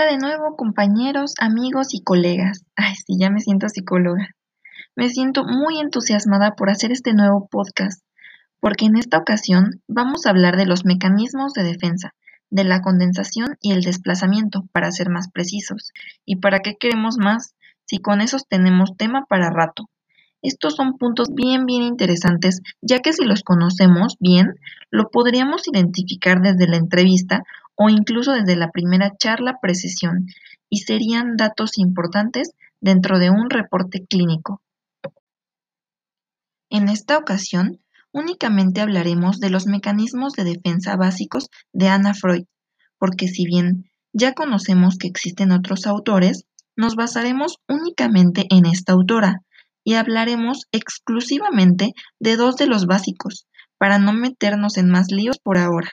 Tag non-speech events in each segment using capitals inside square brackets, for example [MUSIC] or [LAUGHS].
Hola de nuevo compañeros, amigos y colegas. Ay, sí, ya me siento psicóloga. Me siento muy entusiasmada por hacer este nuevo podcast, porque en esta ocasión vamos a hablar de los mecanismos de defensa, de la condensación y el desplazamiento, para ser más precisos. ¿Y para qué queremos más si con esos tenemos tema para rato? Estos son puntos bien, bien interesantes, ya que si los conocemos bien, lo podríamos identificar desde la entrevista o incluso desde la primera charla precisión y serían datos importantes dentro de un reporte clínico. En esta ocasión, únicamente hablaremos de los mecanismos de defensa básicos de Anna Freud, porque si bien ya conocemos que existen otros autores, nos basaremos únicamente en esta autora, y hablaremos exclusivamente de dos de los básicos, para no meternos en más líos por ahora.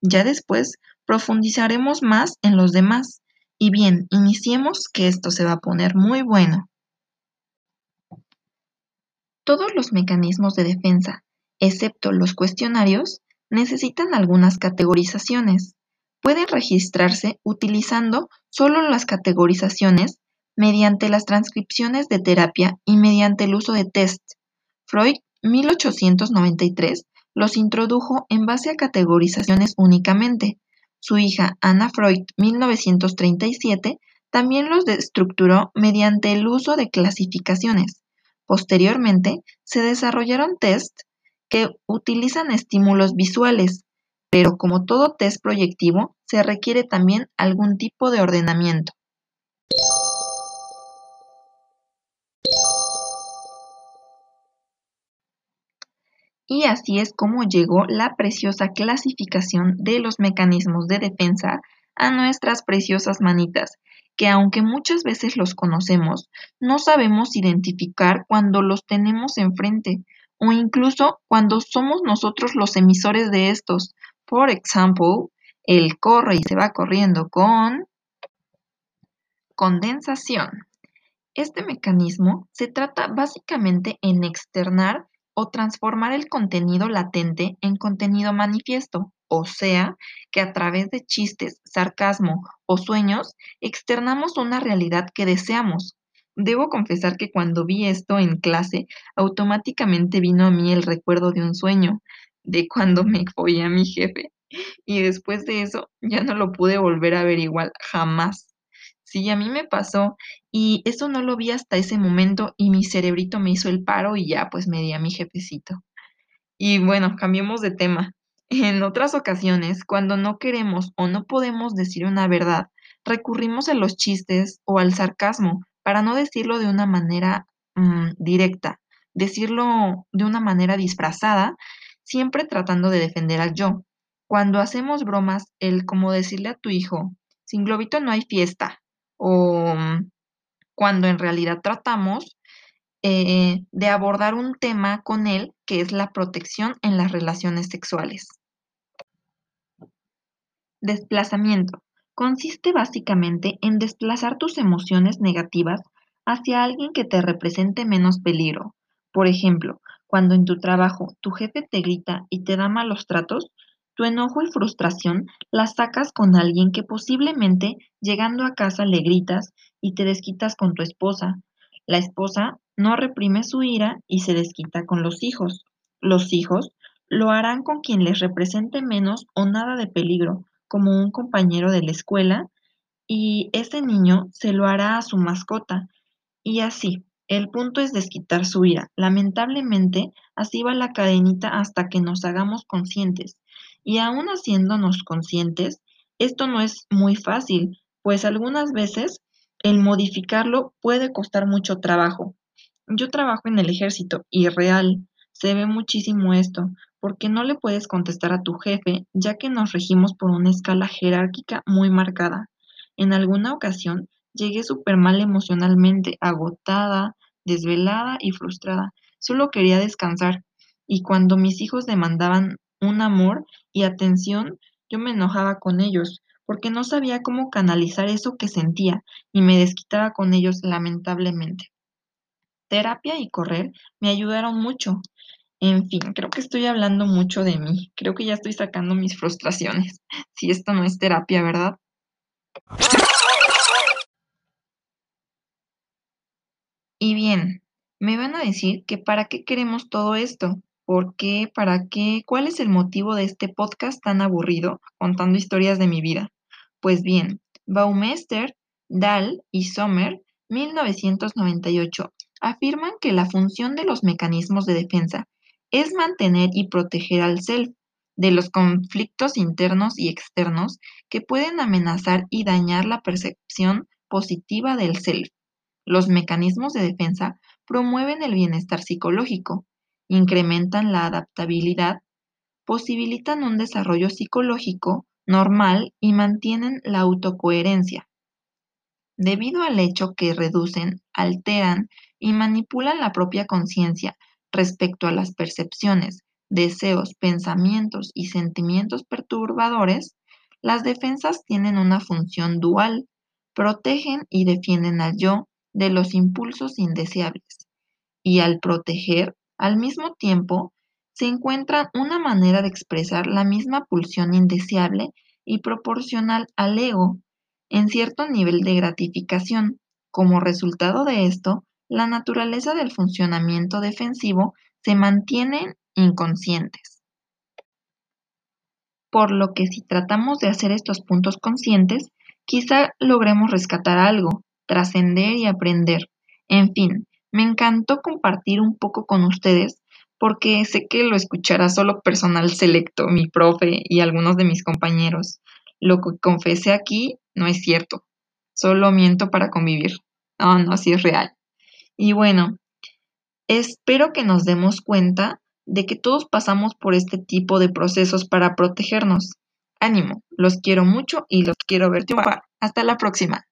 Ya después profundizaremos más en los demás. Y bien, iniciemos que esto se va a poner muy bueno. Todos los mecanismos de defensa, excepto los cuestionarios, necesitan algunas categorizaciones. Pueden registrarse utilizando solo las categorizaciones mediante las transcripciones de terapia y mediante el uso de test. Freud, 1893, los introdujo en base a categorizaciones únicamente. Su hija Anna Freud, 1937, también los estructuró mediante el uso de clasificaciones. Posteriormente, se desarrollaron tests que utilizan estímulos visuales, pero como todo test proyectivo, se requiere también algún tipo de ordenamiento. Y así es como llegó la preciosa clasificación de los mecanismos de defensa a nuestras preciosas manitas, que aunque muchas veces los conocemos, no sabemos identificar cuando los tenemos enfrente o incluso cuando somos nosotros los emisores de estos. Por ejemplo, el corre y se va corriendo con condensación. Este mecanismo se trata básicamente en externar o transformar el contenido latente en contenido manifiesto, o sea, que a través de chistes, sarcasmo o sueños externamos una realidad que deseamos. Debo confesar que cuando vi esto en clase, automáticamente vino a mí el recuerdo de un sueño, de cuando me fui a mi jefe. Y después de eso ya no lo pude volver a ver igual, jamás. Sí, a mí me pasó y eso no lo vi hasta ese momento y mi cerebrito me hizo el paro y ya pues me di a mi jefecito. Y bueno, cambiemos de tema. En otras ocasiones, cuando no queremos o no podemos decir una verdad, recurrimos a los chistes o al sarcasmo para no decirlo de una manera mm, directa, decirlo de una manera disfrazada, siempre tratando de defender al yo. Cuando hacemos bromas, el como decirle a tu hijo, sin globito no hay fiesta, o mm, cuando en realidad tratamos eh, de abordar un tema con él que es la protección en las relaciones sexuales. Desplazamiento. Consiste básicamente en desplazar tus emociones negativas hacia alguien que te represente menos peligro. Por ejemplo, cuando en tu trabajo tu jefe te grita y te da malos tratos, tu enojo y frustración las sacas con alguien que posiblemente llegando a casa le gritas y te desquitas con tu esposa. La esposa no reprime su ira y se desquita con los hijos. Los hijos lo harán con quien les represente menos o nada de peligro, como un compañero de la escuela, y ese niño se lo hará a su mascota. Y así, el punto es desquitar su ira. Lamentablemente, así va la cadenita hasta que nos hagamos conscientes. Y aún haciéndonos conscientes, esto no es muy fácil, pues algunas veces el modificarlo puede costar mucho trabajo. Yo trabajo en el ejército y real, se ve muchísimo esto, porque no le puedes contestar a tu jefe, ya que nos regimos por una escala jerárquica muy marcada. En alguna ocasión llegué súper mal emocionalmente, agotada, desvelada y frustrada. Solo quería descansar. Y cuando mis hijos demandaban un amor y atención, yo me enojaba con ellos, porque no sabía cómo canalizar eso que sentía y me desquitaba con ellos lamentablemente. Terapia y correr me ayudaron mucho. En fin, creo que estoy hablando mucho de mí. Creo que ya estoy sacando mis frustraciones. [LAUGHS] Si esto no es terapia, ¿verdad? Y bien, me van a decir que para qué queremos todo esto, por qué, para qué, cuál es el motivo de este podcast tan aburrido contando historias de mi vida. Pues bien, Baumeister, Dahl y Sommer, 1998, afirman que la función de los mecanismos de defensa es mantener y proteger al self de los conflictos internos y externos que pueden amenazar y dañar la percepción positiva del self. Los mecanismos de defensa promueven el bienestar psicológico, incrementan la adaptabilidad, posibilitan un desarrollo psicológico normal y mantienen la autocoherencia. Debido al hecho que reducen, alteran y manipulan la propia conciencia respecto a las percepciones, deseos, pensamientos y sentimientos perturbadores, las defensas tienen una función dual, protegen y defienden al yo de los impulsos indeseables. Y al proteger, al mismo tiempo, se encuentra una manera de expresar la misma pulsión indeseable y proporcional al ego en cierto nivel de gratificación. Como resultado de esto, la naturaleza del funcionamiento defensivo se mantiene inconscientes. Por lo que si tratamos de hacer estos puntos conscientes, quizá logremos rescatar algo, trascender y aprender. En fin, me encantó compartir un poco con ustedes porque sé que lo escuchará solo personal selecto, mi profe y algunos de mis compañeros. Lo que confesé aquí no es cierto, solo miento para convivir. No, no, sí es real. Y bueno, espero que nos demos cuenta de que todos pasamos por este tipo de procesos para protegernos. Ánimo, los quiero mucho y los quiero ver. Hasta la próxima.